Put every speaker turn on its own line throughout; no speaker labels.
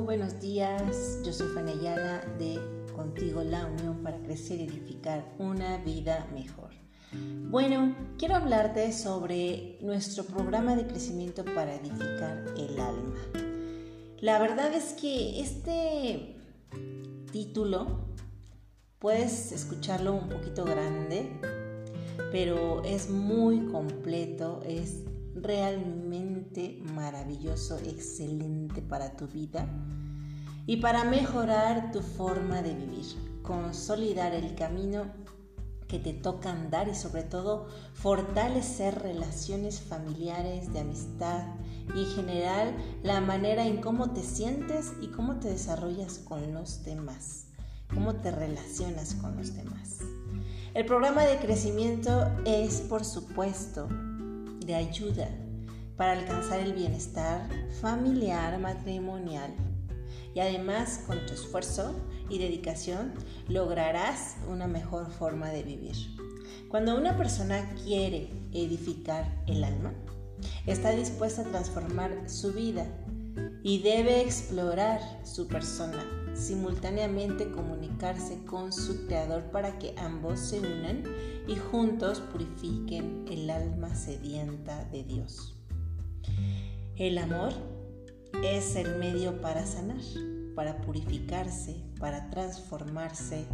buenos días. Yo soy Fanny Ayala de Contigo la Unión para crecer y edificar una vida mejor. Bueno, quiero hablarte sobre nuestro programa de crecimiento para edificar el alma. La verdad es que este título puedes escucharlo un poquito grande, pero es muy completo, es realmente maravilloso, excelente para tu vida y para mejorar tu forma de vivir, consolidar el camino que te toca andar y sobre todo fortalecer relaciones familiares, de amistad y en general la manera en cómo te sientes y cómo te desarrollas con los demás, cómo te relacionas con los demás. El programa de crecimiento es, por supuesto, de ayuda para alcanzar el bienestar familiar, matrimonial. Y además, con tu esfuerzo y dedicación, lograrás una mejor forma de vivir. Cuando una persona quiere edificar el alma, está dispuesta a transformar su vida y debe explorar su persona, simultáneamente comunicarse con su creador para que ambos se unan y juntos purifiquen el alma sedienta de Dios. El amor es el medio para sanar, para purificarse, para transformarse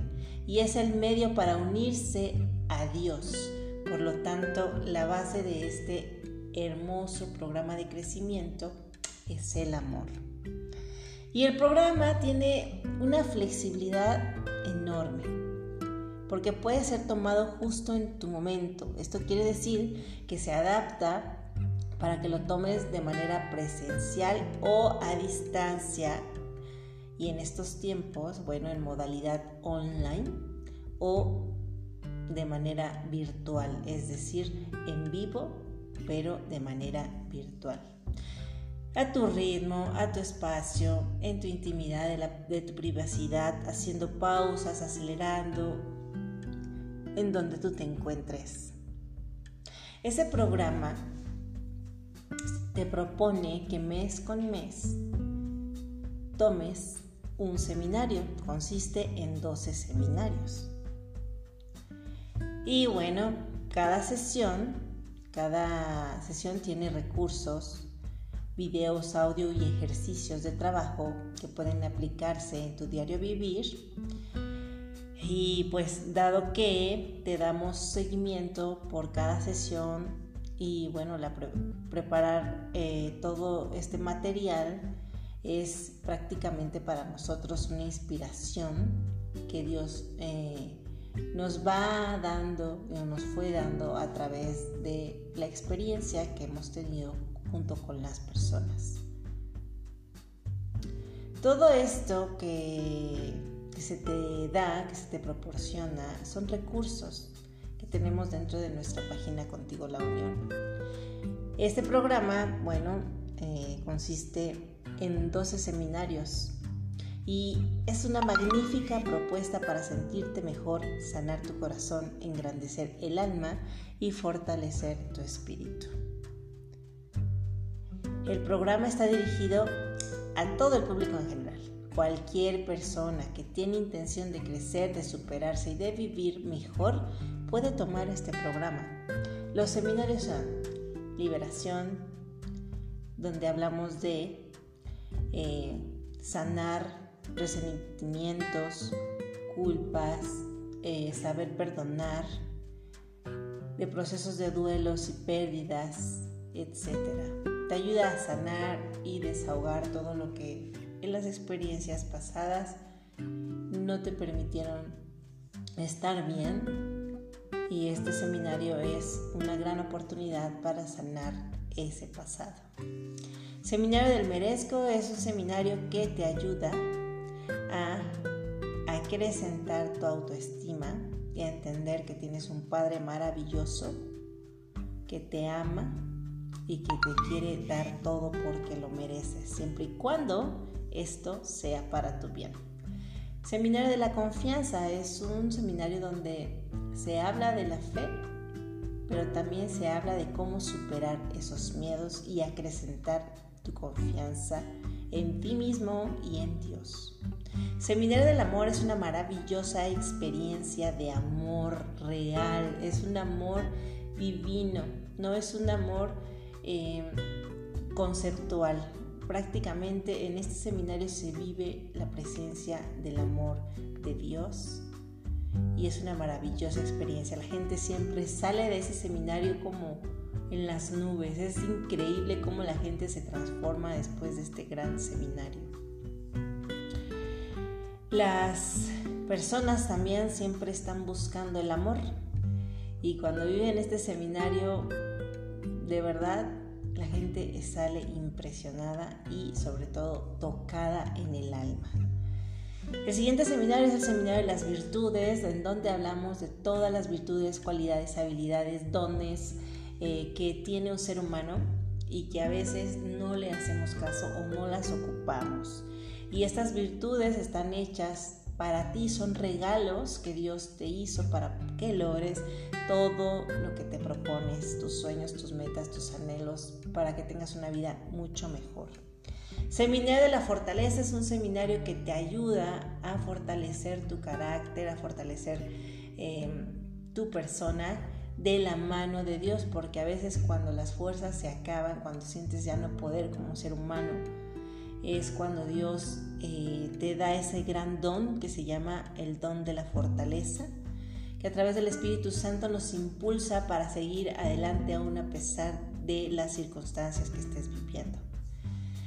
y es el medio para unirse a Dios. Por lo tanto, la base de este hermoso programa de crecimiento es el amor. Y el programa tiene una flexibilidad enorme, porque puede ser tomado justo en tu momento. Esto quiere decir que se adapta para que lo tomes de manera presencial o a distancia. Y en estos tiempos, bueno, en modalidad online o de manera virtual, es decir, en vivo, pero de manera virtual a tu ritmo, a tu espacio, en tu intimidad, de, tu privacidad, haciendo pausas, acelerando, en donde tú te encuentres. Ese programa te propone que mes con mes tomes un seminario, consiste en 12 seminarios. Y bueno, cada sesión, cada sesión tiene recursos videos, audio y ejercicios de trabajo que pueden aplicarse en tu diario vivir. Y pues dado que te damos seguimiento por cada sesión y bueno, la preparar eh, todo este material es prácticamente para nosotros una inspiración que Dios eh, nos va dando, nos fue dando a través de la experiencia que hemos tenido junto con las personas. Todo esto que, se te da, que se te proporciona, son recursos tenemos dentro de nuestra página Contigo la Unión. Este programa, bueno, eh, consiste en 12 seminarios y es una magnífica propuesta para sentirte mejor, sanar tu corazón, engrandecer el alma y fortalecer tu espíritu. El programa está dirigido a todo el público en general. Cualquier persona que tiene intención de crecer, de superarse y de vivir mejor puede tomar este programa. Los seminarios son liberación, donde hablamos de eh, sanar resentimientos, culpas, eh, saber perdonar, de procesos de duelos y pérdidas, etc te ayuda a sanar y desahogar todo lo que en las experiencias pasadas no te permitieron estar bien y este seminario es una gran oportunidad para sanar ese pasado. Seminario del Merezco es un seminario que te ayuda a acrecentar tu autoestima y a entender que tienes un Padre maravilloso que te ama y que te quiere dar todo porque lo mereces, siempre y cuando esto sea para tu bien. Seminario de la Confianza es un seminario donde se habla de la fe, pero también se habla de cómo superar esos miedos y acrecentar tu confianza en ti mismo y en Dios. Seminario del Amor es una maravillosa experiencia de amor real, es un amor divino, no es un amor eh, conceptual. Prácticamente en este seminario se vive la presencia del amor de Dios y es una maravillosa experiencia. La gente siempre sale de ese seminario como en las nubes. Es increíble cómo la gente se transforma después de este gran seminario. Las personas también siempre están buscando el amor y cuando viven este seminario, de verdad, la gente sale impresionada y sobre todo tocada en el alma. El siguiente seminario es el seminario de las virtudes, en donde hablamos de todas las virtudes, cualidades, habilidades, dones eh, que tiene un ser humano y que a veces no le hacemos caso o no las ocupamos. Y estas virtudes están hechas para ti, son regalos que Dios te hizo para que logres todo lo que te propones, tus sueños, tus metas, tus anhelos, para que tengas una vida mucho mejor. Seminario de la Fortaleza es un seminario que te ayuda a fortalecer tu carácter, a fortalecer em, tu persona de la mano de Dios, porque a veces cuando las fuerzas se acaban, cuando sientes ya no poder como ser humano, es cuando Dios eh, te da ese gran don que se llama el don de la fortaleza, que a través del Espíritu Santo nos impulsa para seguir adelante aún a pesar de las circunstancias que estés viviendo.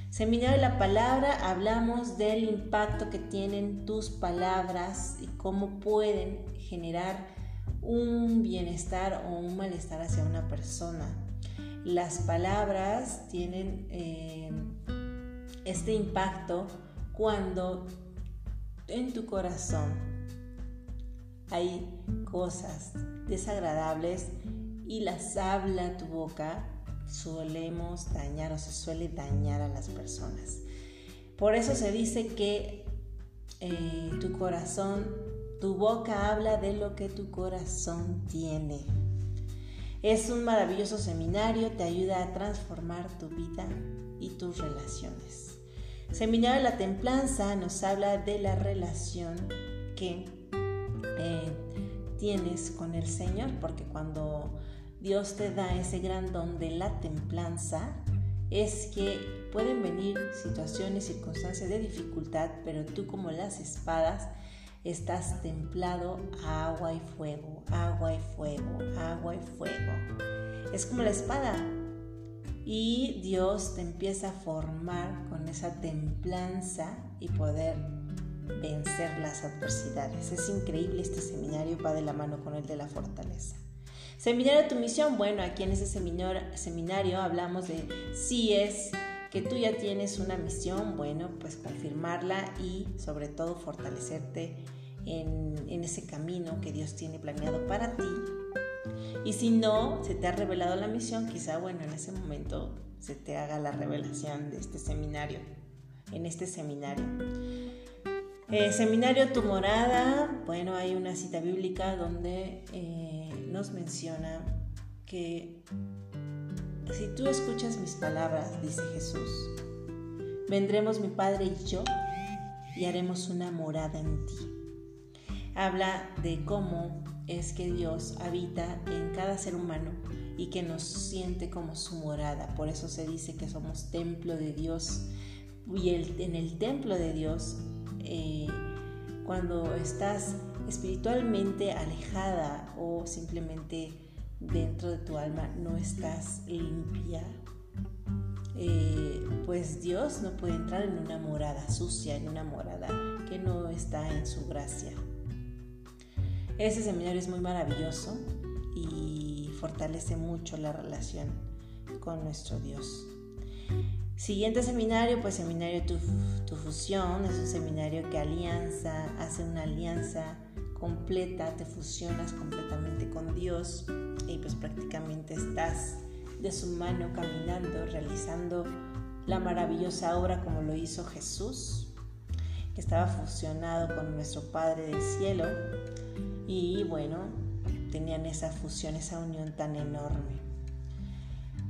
Seminario de la Palabra, hablamos del impacto que tienen tus palabras y cómo pueden generar un bienestar o un malestar hacia una persona. Las palabras tienen eh, este impacto cuando en tu corazón hay cosas desagradables y las habla tu boca solemos dañar o se suele dañar a las personas. Por eso se dice que eh, tu corazón, tu boca habla de lo que tu corazón tiene. Es un maravilloso seminario, te ayuda a transformar tu vida y tus relaciones. Seminario de la Templanza nos habla de la relación que eh, tienes con el Señor, porque cuando Dios te da ese gran don de la templanza, es que pueden venir situaciones, circunstancias de dificultad, pero tú como las espadas estás templado a agua y fuego, agua y fuego, agua y fuego. Es como la espada. Y Dios te empieza a formar con esa templanza y poder vencer las adversidades. Es increíble este seminario, va de la mano con el de la fortaleza. Seminario tu misión, bueno, aquí en ese seminario, seminario hablamos de si es que tú ya tienes una misión, bueno, pues confirmarla y sobre todo fortalecerte en, en ese camino que Dios tiene planeado para ti. Y si no se te ha revelado la misión, quizá, bueno, en ese momento se te haga la revelación de este seminario, en este seminario. Eh, seminario Tu Morada, bueno, hay una cita bíblica donde eh, nos menciona que si tú escuchas mis palabras, dice Jesús, vendremos mi Padre y yo y haremos una morada en ti. Habla de cómo es que Dios habita en cada ser humano y que nos siente como su morada. Por eso se dice que somos templo de Dios. Y en el templo de Dios, eh, cuando estás espiritualmente alejada o simplemente dentro de tu alma no estás limpia, eh, pues Dios no puede entrar en una morada sucia, en una morada que no está en su gracia. Ese seminario es muy maravilloso y fortalece mucho la relación con nuestro Dios. Siguiente seminario, pues seminario tu, fusión, es un seminario que alianza, hace una alianza completa, te fusionas completamente con Dios y pues prácticamente estás de su mano caminando, realizando la maravillosa obra como lo hizo Jesús, que estaba fusionado con nuestro Padre del cielo y bueno, tenían esa fusión, esa unión tan enorme.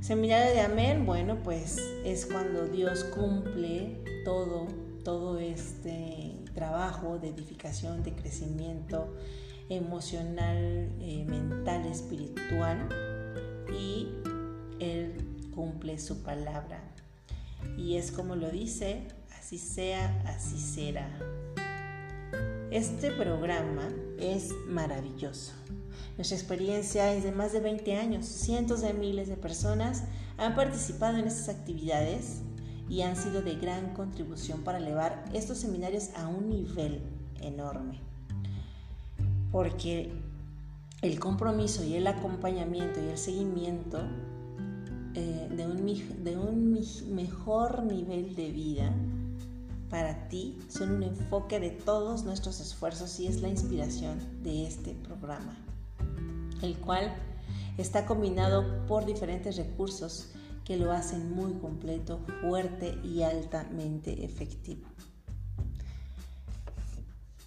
Seminario de Amén, bueno, pues es cuando Dios cumple todo, todo este trabajo de edificación, de crecimiento emocional, eh, mental, espiritual y Él cumple su palabra. Y es como lo dice, así sea, así será. Este programa es maravilloso. Nuestra experiencia es de más de 20 años. Cientos de miles de personas han participado en estas actividades y han sido de gran contribución para elevar estos seminarios a un nivel enorme. Porque el compromiso y el acompañamiento y el seguimiento eh, de, un, de un mejor nivel de vida para ti son un enfoque de todos nuestros esfuerzos y es la inspiración de este programa, el cual está combinado por diferentes recursos que lo hacen muy completo, fuerte y altamente efectivo.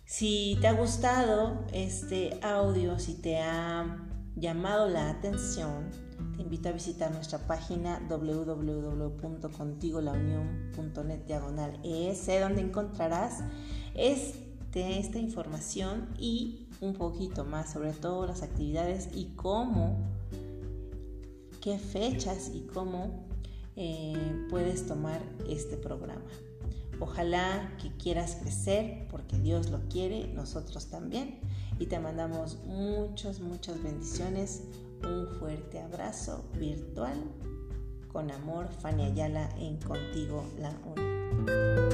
Si te ha gustado este audio, si te ha llamado la atención, te invito a visitar nuestra página www.contigolaunión.net diagonal ES, donde encontrarás este, esta información y un poquito más sobre todo las actividades y cómo, qué fechas y cómo eh, puedes tomar este programa. Ojalá que quieras crecer porque Dios lo quiere, nosotros también. Y te mandamos muchas, muchas bendiciones. Un fuerte abrazo virtual. Con amor, Fanny Ayala en Contigo la Unión.